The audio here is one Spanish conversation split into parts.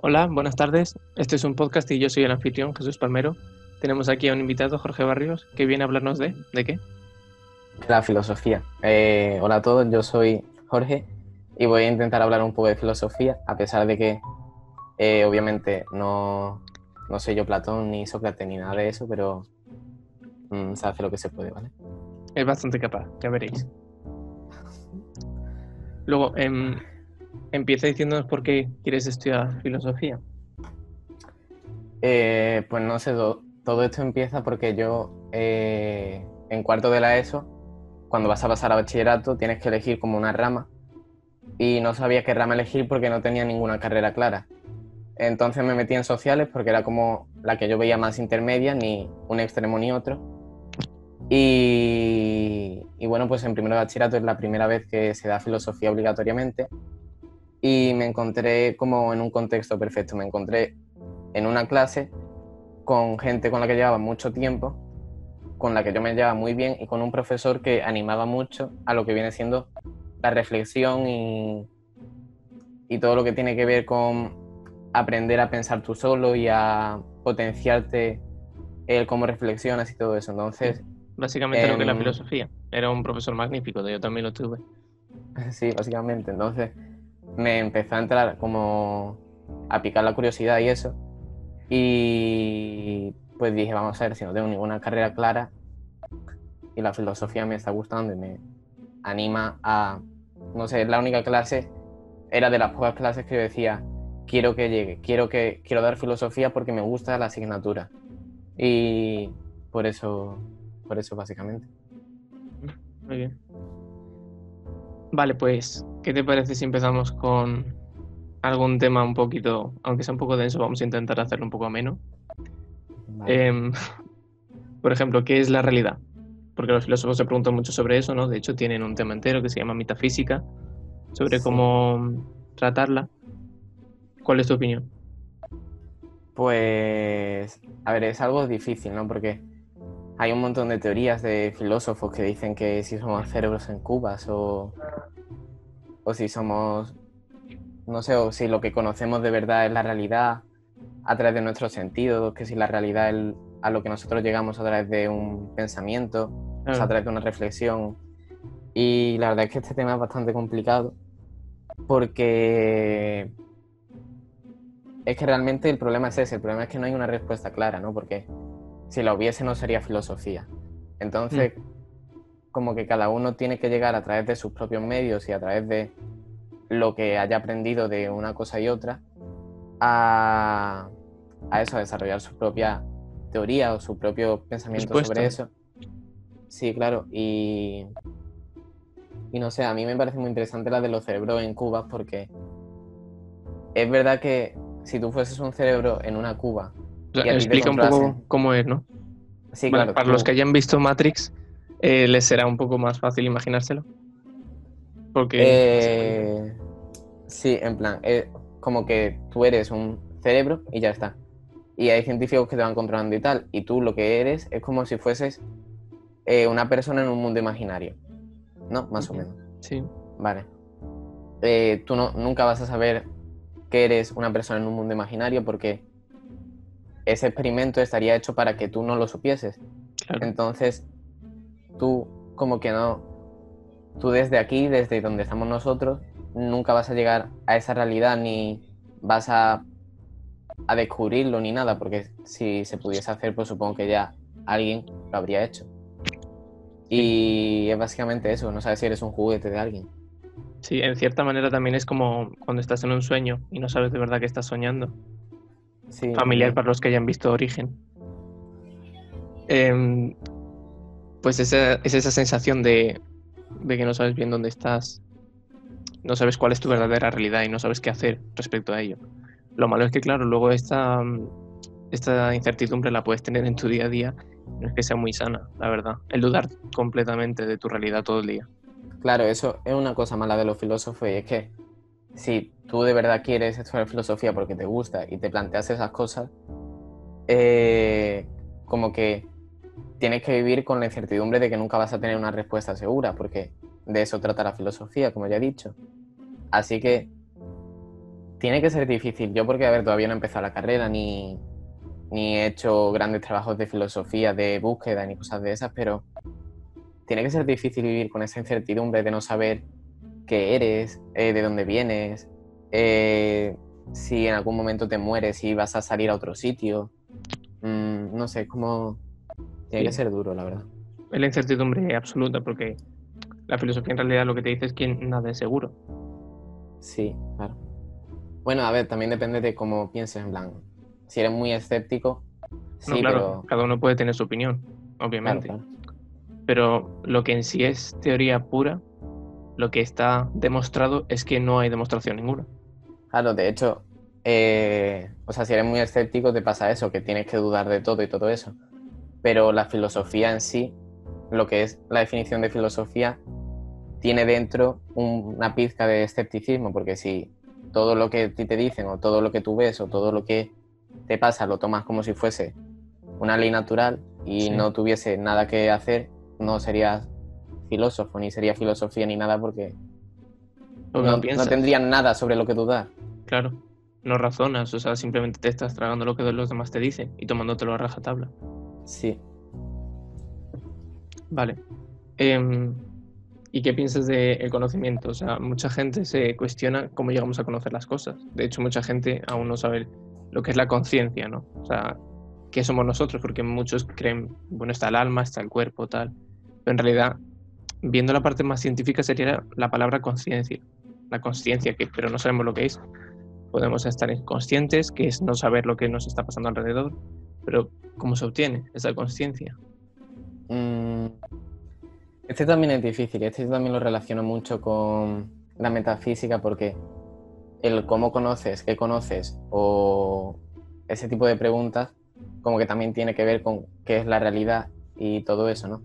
Hola, buenas tardes. Este es un podcast y yo soy el anfitrión, Jesús Palmero. Tenemos aquí a un invitado, Jorge Barrios, que viene a hablarnos de... ¿De qué? La filosofía. Eh, hola a todos, yo soy Jorge y voy a intentar hablar un poco de filosofía, a pesar de que eh, obviamente no, no soy yo Platón ni Sócrates ni nada de eso, pero mm, se hace lo que se puede, ¿vale? Es bastante capaz, ya veréis. Luego, em, empieza diciéndonos por qué quieres estudiar filosofía. Eh, pues no sé, do- todo esto empieza porque yo eh, en cuarto de la ESO, cuando vas a pasar a bachillerato, tienes que elegir como una rama y no sabía qué rama elegir porque no tenía ninguna carrera clara. Entonces me metí en sociales porque era como la que yo veía más intermedia, ni un extremo ni otro. Y, y bueno, pues en primero de bachillerato es la primera vez que se da filosofía obligatoriamente y me encontré como en un contexto perfecto. Me encontré en una clase con gente con la que llevaba mucho tiempo, con la que yo me llevaba muy bien y con un profesor que animaba mucho a lo que viene siendo la reflexión y, y todo lo que tiene que ver con aprender a pensar tú solo y a potenciarte el cómo reflexionas y todo eso. Entonces, Básicamente lo que es la Em, filosofía. Era un profesor magnífico, yo también lo tuve. Sí, básicamente. Entonces me empezó a entrar como a picar la curiosidad y eso. Y pues dije, vamos a ver si no tengo ninguna carrera clara y la filosofía me está gustando y me anima a, no sé, la única clase, era de las pocas clases que yo decía, quiero que llegue, quiero que quiero dar filosofía porque me gusta la asignatura. Y por eso, por eso básicamente. Muy bien. Vale, pues, ¿qué te parece si empezamos con algún tema un poquito, aunque sea un poco denso, vamos a intentar hacerlo un poco ameno? Vale. Em, por ejemplo, ¿qué es la realidad? Porque los filósofos se preguntan mucho sobre eso, ¿no? De hecho, tienen un tema entero que se llama metafísica, sobre Sí. cómo tratarla. ¿Cuál es tu opinión? Pues, a ver, es algo difícil, ¿no? Porque hay un montón de teorías de filósofos que dicen que si somos cerebros en cubas o, o si somos, no sé, o si lo que conocemos de verdad es la realidad a través de nuestros sentidos, que si la realidad es a lo que nosotros llegamos a través de un pensamiento, o sea, a través de una reflexión. Y la verdad es que este tema es bastante complicado porque es que realmente el problema es ese, el problema es que no hay una respuesta clara, ¿no? Porque si la hubiese no sería filosofía. Entonces, como que cada uno tiene que llegar a través de sus propios medios y a través de lo que haya aprendido de una cosa y otra a, a eso, a desarrollar su propia teoría o su propio pensamiento Respuesta. sobre eso. Sí, claro, y, y no sé, a mí me parece muy interesante la de los cerebros en cubas porque es verdad que si tú fueses un cerebro en una cuba, O sea, y a explica un poco cómo es, ¿no? sí, claro, para tú- los que hayan visto Matrix, eh, les será un poco más fácil imaginárselo. Porque Eh, sí, en plan, eh, como que tú eres un cerebro y ya está. Y hay científicos que te van controlando y tal, y tú lo que eres es como si fueses eh, una persona en un mundo imaginario, ¿no? Más o menos. sí, Vale. Tú no, nunca vas a saber que eres una persona en un mundo imaginario porque ese experimento estaría hecho para que tú no lo supieses. claro. Entonces, tú como que no, tú desde aquí, desde donde estamos nosotros, nunca vas a llegar a esa realidad ni vas a, a descubrirlo ni nada, porque si se pudiese hacer, pues supongo que ya alguien lo habría hecho. Y es básicamente eso, no sabes si eres un juguete de alguien. Sí, en cierta manera también es como cuando estás en un sueño y no sabes de verdad que estás soñando. Sí, Familiar para los que hayan visto Origen. Em, pues esa, es esa sensación de, de que no sabes bien dónde estás, no sabes cuál es tu verdadera realidad y no sabes qué hacer respecto a ello. Lo malo es que, claro, luego esta, esta incertidumbre la puedes tener en tu día a día, no es que sea muy sana, la verdad. El dudar completamente de tu realidad todo el día. Claro, eso es una cosa mala de los filósofos y es que si tú de verdad quieres estudiar filosofía porque te gusta y te planteas esas cosas, eh, como que tienes que vivir con la incertidumbre de que nunca vas a tener una respuesta segura, porque de eso trata la filosofía, como ya he dicho. Así que Tiene que ser difícil. Yo porque, a ver, todavía no he empezado la carrera ni, ni he hecho grandes trabajos de filosofía, de búsqueda, ni cosas de esas, pero tiene que ser difícil vivir con esa incertidumbre de no saber qué eres, eh, de dónde vienes, eh, si en algún momento te mueres, si vas a salir a otro sitio. Mm, no sé, como... Tiene que ser duro, la verdad. Es la incertidumbre absoluta, porque la filosofía en realidad lo que te dice es que nada es seguro. Sí, claro. Bueno, a ver, también depende de cómo pienses, en plan. Si eres muy escéptico, sí, claro, cada uno puede tener su opinión, obviamente. Pero lo que en sí es teoría pura, lo que está demostrado es que no hay demostración ninguna. Claro, de hecho, eh, o sea, si eres muy escéptico te pasa eso, que tienes que dudar de todo y todo eso. Pero la filosofía en sí, lo que es la definición de filosofía, tiene dentro una pizca de escepticismo, porque si todo lo que a ti te dicen o todo lo que tú ves o todo lo que te pasa lo tomas como si fuese una ley natural y no tuviese nada que hacer, no serías filósofo, ni sería filosofía ni nada porque no, no, tendrían nada sobre lo que dudar. Claro, no razonas, o sea, simplemente te estás tragando lo que los demás te dicen y tomándotelo a rajatabla. Sí. Vale. Em, ¿Y qué piensas del conocimiento? O sea, mucha gente se cuestiona cómo llegamos a conocer las cosas. De hecho, mucha gente aún no sabe lo que es la conciencia, ¿no? O sea, qué somos nosotros, porque muchos creen, bueno, está el alma, está el cuerpo, tal. Pero en realidad, viendo la parte más científica, sería la palabra conciencia. La conciencia, que pero no sabemos lo que es. Podemos estar inconscientes, que es no saber lo que nos está pasando alrededor, pero ¿cómo se obtiene esa conciencia? Mm, este también es difícil, este también lo relaciono mucho con la metafísica porque el cómo conoces, qué conoces o ese tipo de preguntas como que también tiene que ver con qué es la realidad y todo eso, ¿no?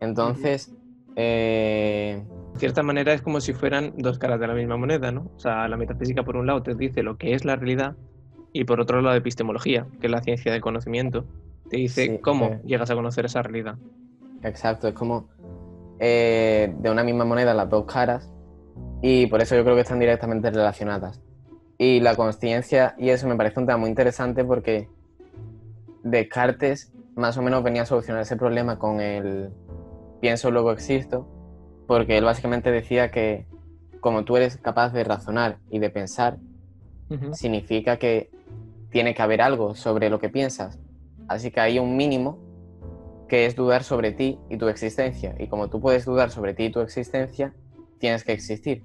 Entonces, eh... de cierta manera es como si fueran dos caras de la misma moneda, ¿no? O sea, la metafísica por un lado te dice lo que es la realidad y por otro lado la epistemología, que es la ciencia del conocimiento, te dice cómo eh. llegas a conocer esa realidad. Exacto, es como eh, de una misma moneda las dos caras y por eso yo creo que están directamente relacionadas. Y la conciencia, y eso me parece un tema muy interesante porque Descartes más o menos venía a solucionar ese problema con el pienso luego existo, porque él básicamente decía que como tú eres capaz de razonar y de pensar, significa que tiene que haber algo sobre lo que piensas. Así que hay un mínimo que es dudar sobre ti y tu existencia. Y como tú puedes dudar sobre ti y tu existencia, tienes que existir.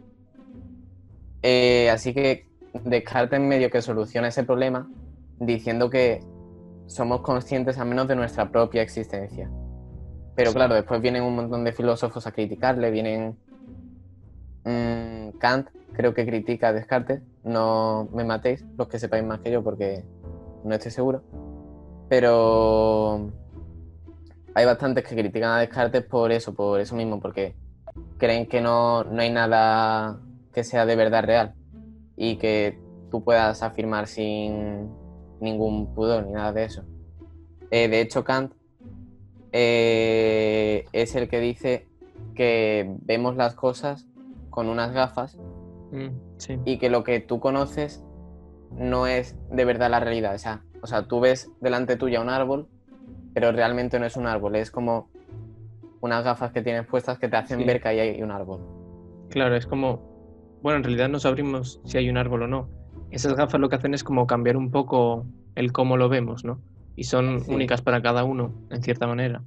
Eh, así que Descartes en medio que soluciona ese problema diciendo que somos conscientes al menos de nuestra propia existencia. Pero claro, después vienen un montón de filósofos a criticarle, vienen mm, Kant, creo que critica a Descartes, no me matéis los que sepáis más que yo porque no estoy seguro. Pero hay bastantes que critican a Descartes por eso, por eso mismo, porque creen que no, hay nada que sea de verdad real y que tú puedas afirmar sin ningún pudor ni nada de eso. Eh, de hecho, Kant eh, es el que dice que vemos las cosas con unas gafas mm, y que lo que tú conoces no es de verdad la realidad. O sea, o sea, tú ves delante tuya un árbol pero realmente no es un árbol, es como unas gafas que tienes puestas que te hacen ver que ahí hay un árbol. Claro, es como, bueno, en realidad no sabrimos si hay un árbol o no. Esas gafas lo que hacen es como cambiar un poco el cómo lo vemos, ¿no? Y son únicas para cada uno, en cierta manera.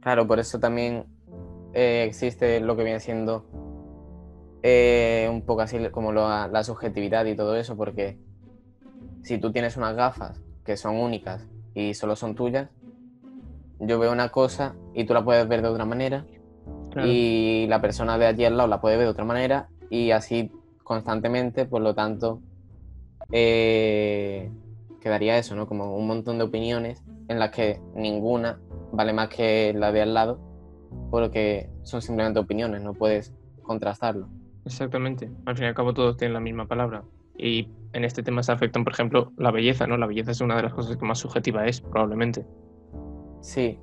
Claro, por eso también eh, existe lo que viene siendo eh, un poco así como la subjetividad y todo eso, porque si tú tienes unas gafas que son únicas y solo son tuyas, yo veo una cosa y tú la puedes ver de otra manera y la persona de allí al lado la puede ver de otra manera y así constantemente, por lo tanto, eh, quedaría eso, ¿no? Como un montón de opiniones en las que ninguna vale más que la de al lado porque son simplemente opiniones, no puedes contrastarlo. Exactamente, al fin y al cabo todos tienen la misma palabra y en este tema se afectan, por ejemplo, la belleza, ¿no? La belleza es una de las cosas que más subjetiva es, probablemente. Sí.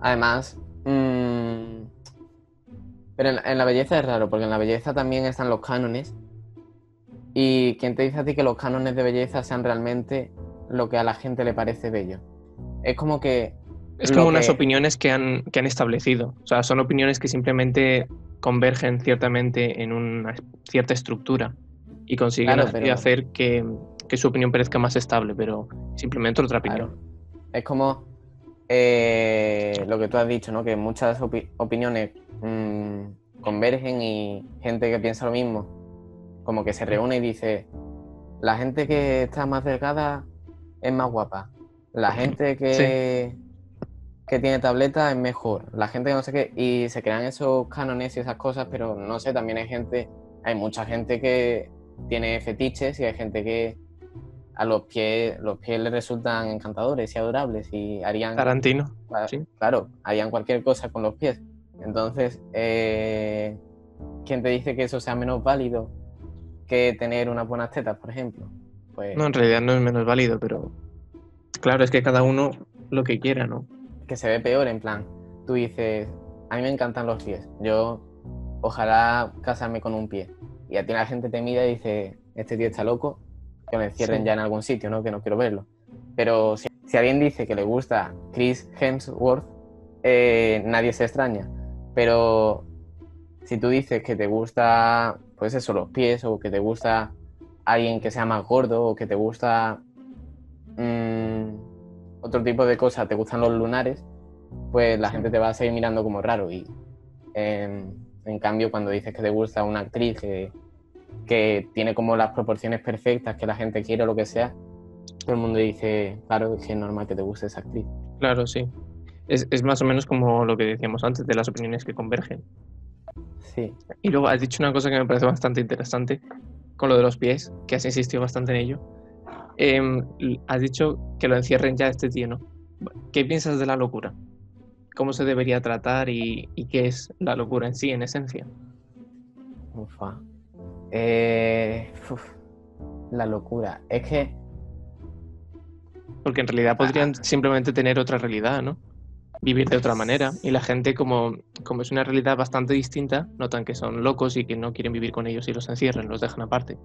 Además, mm, pero en, la belleza es raro, porque en la belleza también están los cánones. ¿Y quién te dice a ti que los cánones de belleza sean realmente lo que a la gente le parece bello? Es como que... Es como unas opiniones que han, que han establecido. O sea, son opiniones que simplemente convergen ciertamente en una cierta estructura y consiguen hacer que, su opinión parezca más estable, pero simplemente otra opinión. Es como eh, lo que tú has dicho, ¿no? Que muchas opiniones mm, convergen y gente que piensa lo mismo, como que se reúne y dice, la gente que está más delgada es más guapa, la gente que, que tiene tableta es mejor, la gente que no sé qué, y se crean esos cánones y esas cosas, pero no sé, también hay gente, hay mucha gente que tiene fetiches y hay gente que a los pies, los pies le resultan encantadores y adorables y harían... Tarantino. Claro, harían cualquier cosa con los pies. Entonces, eh, ¿quién te dice que eso sea menos válido que tener unas buenas tetas, por ejemplo? Pues... No, en realidad no es menos válido, pero claro, es que cada uno lo que quiera, ¿no? Que se ve peor, en plan, tú dices, a mí me encantan los pies, yo ojalá casarme con un pie. Y a ti la gente te mira y dice, este tío está loco, que me encierren ya en algún sitio, ¿no? Que no quiero verlo. Pero si, alguien dice que le gusta Chris Hemsworth, eh, nadie se extraña. Pero si tú dices que te gusta, pues eso, los pies, o que te gusta alguien que sea más gordo, o que te gusta mm, otro tipo de cosas, te gustan los lunares, pues la gente te va a seguir mirando como raro. Y em, en cambio, cuando dices que te gusta una actriz que que tiene como las proporciones perfectas que la gente quiere o lo que sea, todo el mundo dice, claro, es que es normal que te guste esa actriz. Claro, sí. Es, es más o menos como lo que decíamos antes de las opiniones que convergen. Sí. Y luego has dicho una cosa que me parece bastante interesante con lo de los pies, que has insistido bastante en ello. Em, has dicho que lo encierren ya este tío, ¿no? ¿Qué piensas de la locura? ¿Cómo se debería tratar y, y qué es la locura en sí, en esencia? Ufa. Eh, la locura. Es que. Porque en realidad podrían ah. simplemente tener otra realidad, ¿no? Vivir de otra manera. Y la gente, como, como es una realidad bastante distinta, notan que son locos y que no quieren vivir con ellos y los encierran, los dejan aparte.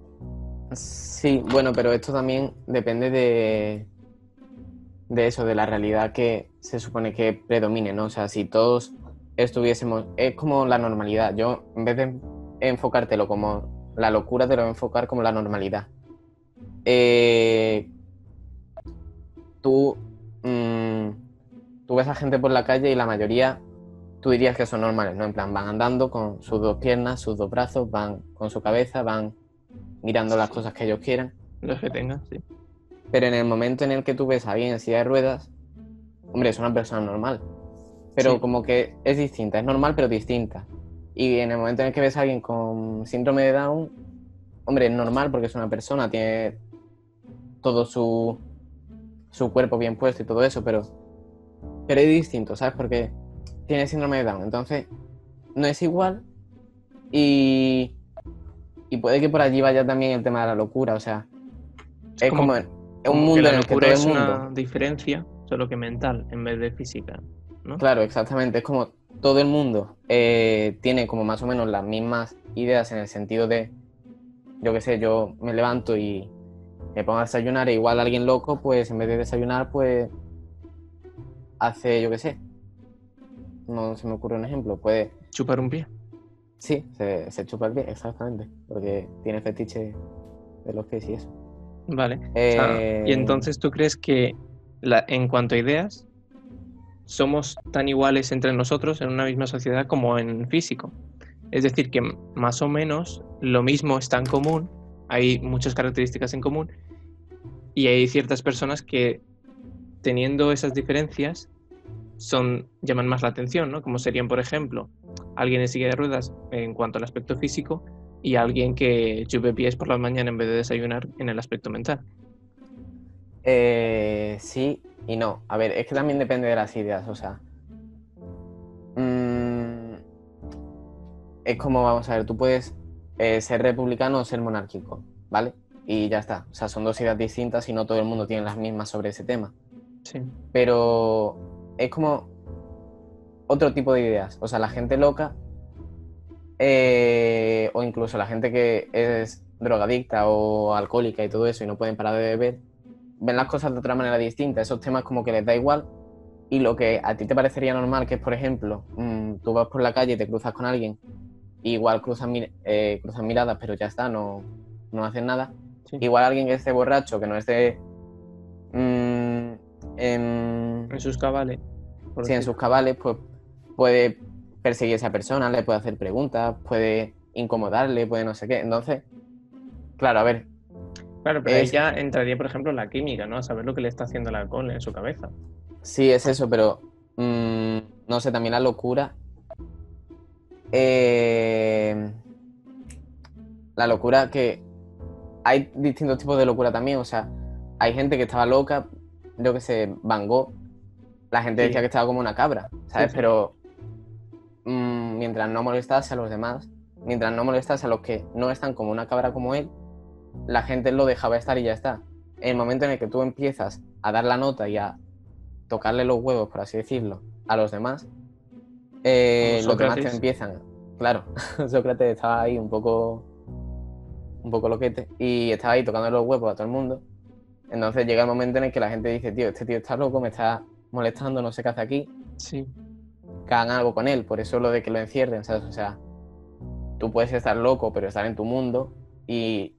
Sí, bueno, pero esto también depende de, de eso, de la realidad que se supone que predomine, ¿no? O sea, si todos estuviésemos. Es como la normalidad. Yo, en vez de enfocártelo como la locura te lo va a enfocar como la normalidad. Eh, tú, mm, tú ves a gente por la calle y la mayoría tú dirías que son normales, ¿no? En plan, van andando con sus dos piernas, sus dos brazos, van con su cabeza, van mirando las cosas que ellos quieran. Los que tengan, sí. Pero en el momento en el que tú ves a alguien en silla de ruedas, hombre, es una persona normal. Pero como que es distinta, es normal pero distinta. Y en el momento en el que ves a alguien con síndrome de Down, hombre, es normal porque es una persona, tiene todo su, su cuerpo bien puesto y todo eso, pero, pero es distinto, ¿sabes? Porque tiene síndrome de Down. Entonces, no es igual y, y puede que por allí vaya también el tema de la locura, o sea, es, como, un mundo en el que todo es una diferencia, solo que mental en vez de física, ¿no? Claro, exactamente, es como todo el mundo eh, tiene como más o menos las mismas ideas en el sentido de, yo qué sé, yo me levanto y me pongo a desayunar e igual alguien loco, pues en vez de desayunar, pues hace, yo qué sé, no se me ocurre un ejemplo, puede... Chupar un pie. Sí, se, chupa el pie, exactamente, porque tiene fetiche de los pies y eso. Vale. Eh, y entonces tú crees que la, en cuanto a ideas, somos tan iguales entre nosotros en una misma sociedad como en físico. Es decir, que más o menos lo mismo está en común, hay muchas características en común y hay ciertas personas que teniendo esas diferencias son, llaman más la atención, ¿no? Como serían, por ejemplo, alguien en silla de ruedas en cuanto al aspecto físico y alguien que chupe pies por la mañana en vez de desayunar en el aspecto mental. Eh, sí y no. A ver, es que también depende de las ideas, o sea. Mm, es como, vamos a ver, tú puedes eh, ser republicano o ser monárquico, ¿vale? Y ya está. O sea, son dos ideas distintas y no todo el mundo tiene las mismas sobre ese tema. Sí. Pero es como otro tipo de ideas. O sea, la gente loca eh, o incluso la gente que es drogadicta o alcohólica y todo eso y no pueden parar de beber, ven las cosas de otra manera distinta. Esos temas como que les da igual y lo que a ti te parecería normal, que es, por ejemplo, mm, tú vas por la calle y te cruzas con alguien, igual cruzas, eh, cruzas miradas, pero ya está, no, no hacen nada. Igual alguien que esté borracho, que no esté mm, en, sus cabales. Sí, en sus cabales, pues puede perseguir a esa persona, le puede hacer preguntas, puede incomodarle, puede no sé qué. Entonces, claro, a ver. Claro, pero ya entraría, por ejemplo, la química, ¿no? A saber lo que le está haciendo el alcohol en su cabeza. Sí, es eso, pero mm, no sé, también la locura. Eh, la locura que hay distintos tipos de locura también, o sea, hay gente que estaba loca, yo que sé, Van Gogh, la gente decía que estaba como una cabra, ¿sabes? Pero mm, mientras no molestase a los demás, mientras no molestase a los que no están como una cabra como él, la gente lo dejaba estar y ya está. En el momento en el que tú empiezas a dar la nota y a tocarle los huevos, por así decirlo, a los demás, eh, los demás te empiezan. Claro, Sócrates estaba ahí un poco un poco loquete, y estaba ahí tocando los huevos a todo el mundo. Entonces llega el momento en el que la gente dice, tío, este tío está loco, me está molestando, no sé qué hace aquí. Sí. Que hagan algo con él, por eso lo de que lo encierren, ¿sabes? O sea, tú puedes estar loco, pero estar en tu mundo y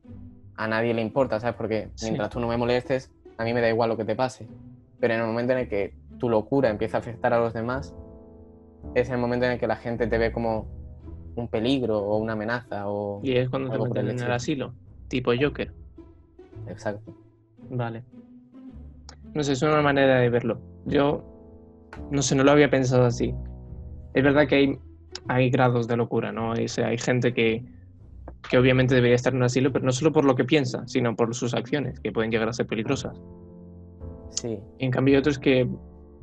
a nadie le importa, ¿sabes? Porque mientras tú no me molestes, a mí me da igual lo que te pase. Pero en el momento en el que tu locura empieza a afectar a los demás, es el momento en el que la gente te ve como un peligro o una amenaza. O y es cuando te meten en el asilo, tipo Joker. Exacto. Vale. No sé, es una manera de verlo. Yo, no sé, no lo había pensado así. Es verdad que hay, hay grados de locura, ¿no? O sea, hay gente que, que obviamente debería estar en un asilo, pero no solo por lo que piensa, sino por sus acciones, que pueden llegar a ser peligrosas. Sí. Y en cambio hay otros que,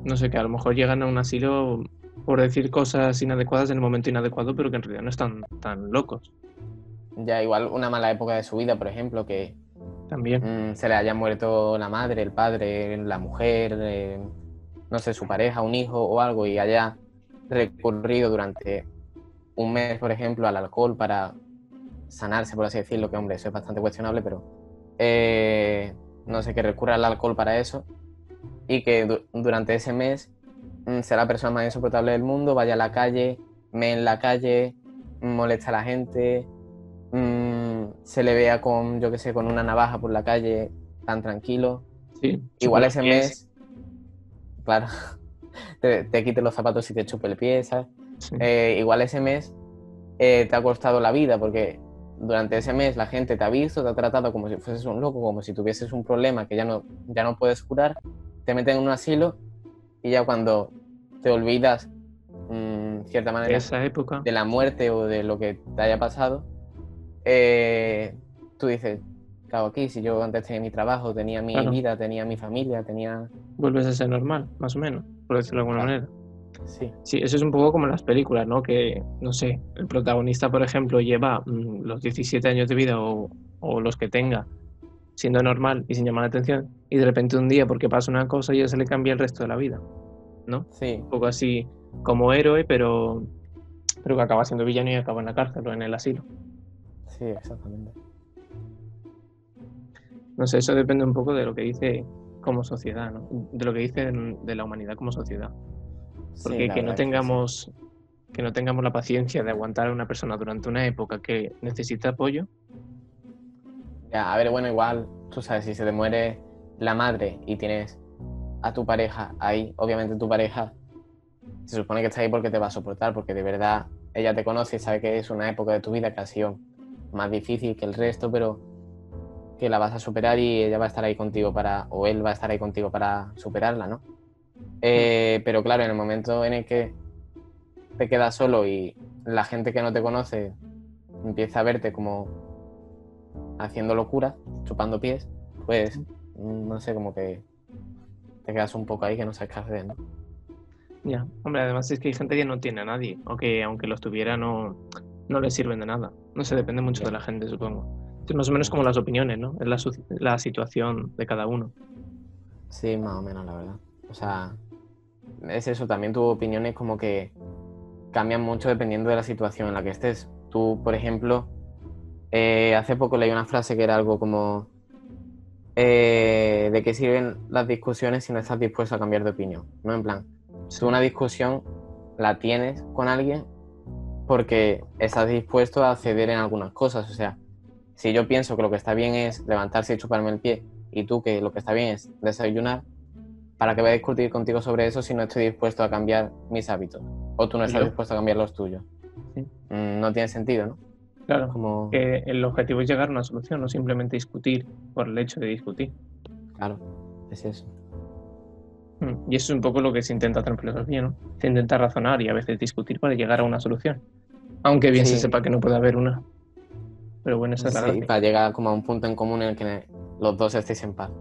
no sé, que a lo mejor llegan a un asilo por decir cosas inadecuadas en el momento inadecuado, pero que en realidad no están tan locos. Ya, igual una mala época de su vida, por ejemplo, que también mm, se le haya muerto la madre, el padre, la mujer, eh, no sé, su pareja, un hijo o algo, y haya recurrido durante un mes, por ejemplo, al alcohol para sanarse, por así decirlo, que hombre, eso es bastante cuestionable, pero eh, no sé, que recurra al alcohol para eso y que durante ese mes Mm, sea la persona más insoportable del mundo, vaya a la calle, me en la calle, molesta a la gente, mm, se le vea con, yo qué sé, con una navaja por la calle, tan tranquilo. Sí, Igual ese mes, claro, te, te quites los zapatos y te chupe el pie, ¿sabes? Eh, igual ese mes eh, te ha costado la vida porque durante ese mes la gente te ha visto, te ha tratado como si fueses un loco, como si tuvieses un problema que ya no, ya no puedes curar, te meten en un asilo y ya cuando te olvidas, en mm, cierta manera, esa época. de la muerte o de lo que te haya pasado, eh, tú dices, claro, aquí, si yo antes tenía mi trabajo, tenía mi vida, tenía mi familia, tenía... Vuelves a ser normal, más o menos, por decirlo de alguna manera. Sí. sí, eso es un poco como en las películas, ¿no? Que, no sé, el protagonista, por ejemplo, lleva mm, los 17 años de vida o, o los que tenga siendo normal y sin llamar la atención, y de repente un día, porque pasa una cosa, ya se le cambia el resto de la vida, ¿no? Sí. Un poco así como héroe, pero, pero que acaba siendo villano y acaba en la cárcel o en el asilo. Sí, exactamente. No sé, eso depende un poco de lo que dice como sociedad, ¿no? De lo que dice de la humanidad como sociedad. Porque que no tengamos que no tengamos la paciencia de aguantar a una persona durante una época que necesita apoyo, ya, a ver, bueno, igual, tú sabes, si se te muere la madre y tienes a tu pareja ahí, obviamente tu pareja se supone que está ahí porque te va a soportar, porque de verdad ella te conoce y sabe que es una época de tu vida que ha sido más difícil que el resto, pero que la vas a superar y ella va a estar ahí contigo para, o él va a estar ahí contigo para superarla, ¿no? Eh, pero claro, en el momento en el que te quedas solo y la gente que no te conoce empieza a verte como haciendo locuras, chupando pies, pues no sé, como que te quedas un poco ahí que no sabes qué hacer, ¿no? Ya, hombre, además es que hay gente que no tiene a nadie, o que aunque los tuviera no, no les sirven de nada. No sé, depende mucho de la gente, supongo. Más o menos como las opiniones, ¿no? Es la, la situación de cada uno. Sí, más o menos, la verdad. O sea, es eso, también tu opiniones como que cambian mucho dependiendo de la situación en la que estés. Tú, por ejemplo, Eh, hace poco leí una frase que era algo como eh, de qué sirven las discusiones si no estás dispuesto a cambiar de opinión. No en plan, si una discusión la tienes con alguien porque estás dispuesto a ceder en algunas cosas. O sea, si yo pienso que lo que está bien es levantarse y chuparme el pie y tú que lo que está bien es desayunar, ¿para qué voy a discutir contigo sobre eso si no estoy dispuesto a cambiar mis hábitos? O tú no estás dispuesto a cambiar los tuyos. Mm, no tiene sentido, ¿no? Claro, Como... que el objetivo es llegar a una solución, no simplemente discutir por el hecho de discutir. Claro, es eso. Mm, y eso es un poco lo que se intenta hacer en filosofía, ¿no? Se intenta razonar y a veces discutir para llegar a una solución. Aunque bien se sepa que no puede haber una. Pero bueno, esa es la Sí, para llegar como a un punto en común en el que los dos estéis en paz.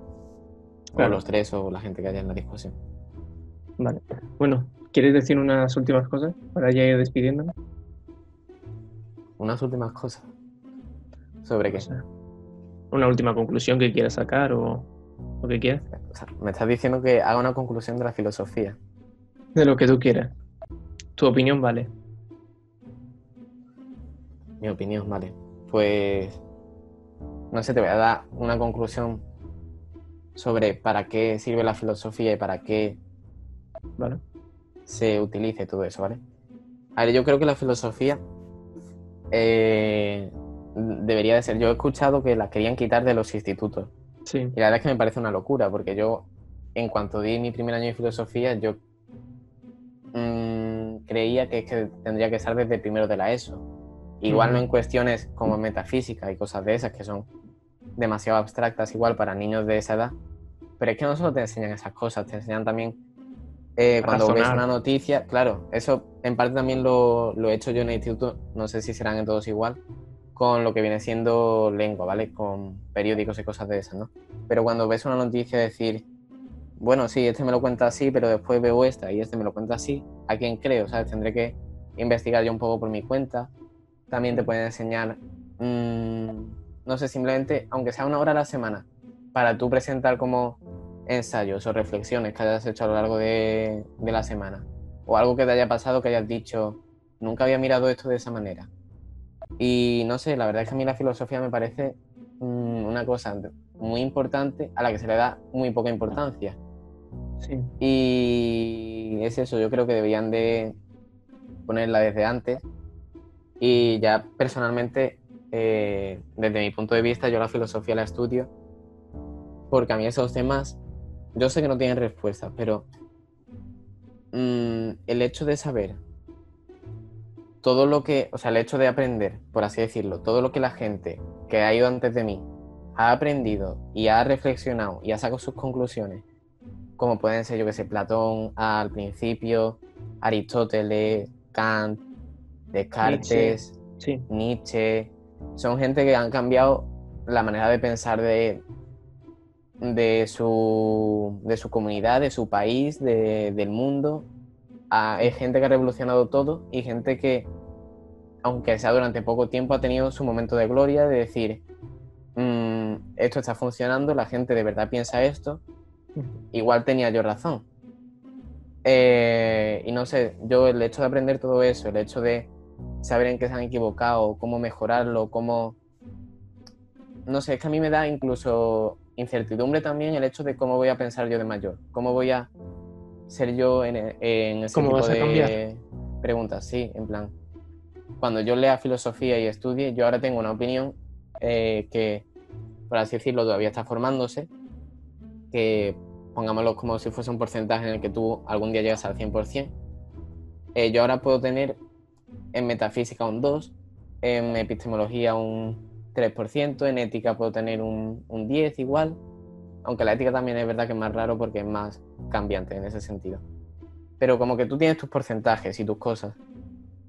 O los tres o la gente que haya en la discusión. Vale. Bueno, ¿quieres decir unas últimas cosas para ya ir despidiéndonos? unas últimas cosas. ¿Sobre qué? Una última conclusión que quieras sacar o lo que quieras. me estás diciendo que haga una conclusión de la filosofía. De lo que tú quieras. Tu opinión vale. Mi opinión vale. Pues no sé, te voy a dar una conclusión sobre para qué sirve la filosofía y para qué vale. se utilice todo eso, ¿vale? A ver, yo creo que la filosofía eh, debería de ser. Yo he escuchado que la querían quitar de los institutos. Sí. Y la verdad es que me parece una locura, porque yo, en cuanto di mi primer año de filosofía, yo mm, creía que, que tendría que estar desde primero de la ESO. Igual no en cuestiones como metafísica y cosas de esas que son demasiado abstractas igual para niños de esa edad, pero es que no solo te enseñan esas cosas, te enseñan también eh, cuando ves una noticia, claro, eso en parte también lo, lo, he hecho yo en el instituto, no sé si serán en todos igual, con lo que viene siendo lengua, ¿vale? Con periódicos y cosas de esas, ¿no? Pero cuando ves una noticia decir, bueno, sí, este me lo cuenta así, pero después veo esta y este me lo cuenta así, ¿a quién creo? ¿Sabes? Tendré que investigar yo un poco por mi cuenta. También te pueden enseñar, mmm, no sé, simplemente, aunque sea una hora a la semana, para tú presentar como ensayos o reflexiones que hayas hecho a lo largo de, la semana. O algo que te haya pasado que hayas dicho, nunca había mirado esto de esa manera. Y no sé, la verdad es que a mí la filosofía me parece mm, una cosa muy importante a la que se le da muy poca importancia. Sí. Y es eso, yo creo que deberían de ponerla desde antes. Y ya personalmente, eh, desde mi punto de vista, yo la filosofía la estudio porque a mí esos temas yo sé que no tienen respuesta, pero mm, el hecho de saber todo lo que, o sea, el hecho de aprender, por así decirlo, todo lo que la gente que ha ido antes de mí ha aprendido y ha reflexionado y ha sacado sus conclusiones, como pueden ser, yo que sé, Platón al principio, Aristóteles, Kant, Descartes, Nietzsche, Nietzsche son gente que han cambiado la manera de pensar de, de su, de su comunidad, de su país, del mundo. hay gente que ha revolucionado todo y gente que, aunque sea durante poco tiempo, ha tenido su momento de gloria de decir, mm, esto está funcionando, la gente de verdad piensa esto, igual tenía yo razón. Eh, y no sé, yo el hecho de aprender todo eso, el hecho de saber en qué se han equivocado, cómo mejorarlo, cómo... No sé, es que a mí me da incluso incertidumbre también el hecho de cómo voy a pensar yo de mayor, cómo voy a ser yo en, en ese tipo de preguntas, sí, en plan, cuando yo lea filosofía y estudie, yo ahora tengo una opinión eh, que, por así decirlo, todavía está formándose, que pongámoslo como si fuese un porcentaje en el que tú algún día llegas al 100%. Eh, yo ahora puedo tener en metafísica un 2, en epistemología un 3%, en ética puedo tener un, un 10 igual, aunque la ética también es verdad que es más raro porque es más cambiante en ese sentido. Pero como que tú tienes tus porcentajes y tus cosas.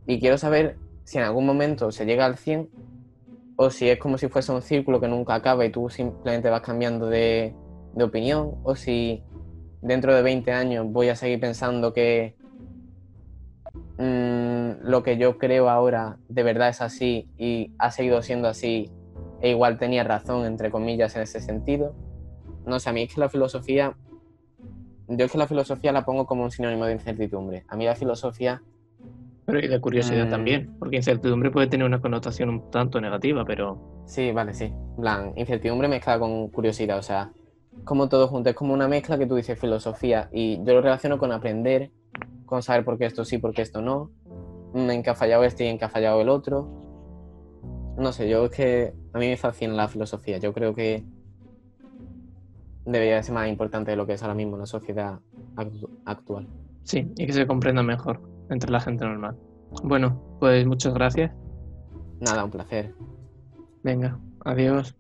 Y quiero saber si en algún momento se llega al 100 o si es como si fuese un círculo que nunca acaba y tú simplemente vas cambiando de, de opinión o si dentro de 20 años voy a seguir pensando que lo que yo creo ahora de verdad es así y ha seguido siendo así e igual tenía razón, entre comillas, en ese sentido. No sé, a mí es que la filosofía, yo es que la filosofía la pongo como un sinónimo de incertidumbre. A mí la filosofía Pero y de curiosidad Mm. también, porque incertidumbre puede tener una connotación un tanto negativa, pero Sí, vale, sí. Plan, incertidumbre mezclada con curiosidad, o sea, como todo junto, es como una mezcla que tú dices filosofía y yo lo relaciono con aprender, con saber por qué esto sí, por qué esto no, en qué ha fallado este y en qué ha fallado el otro. No sé, yo es que a mí me fascina la filosofía, yo creo que debería ser más importante de lo que es ahora mismo la sociedad actu- actual. sí, y que se comprenda mejor entre la gente normal. Bueno, pues muchas gracias. Nada, un placer. Venga, adiós.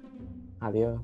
Adiós.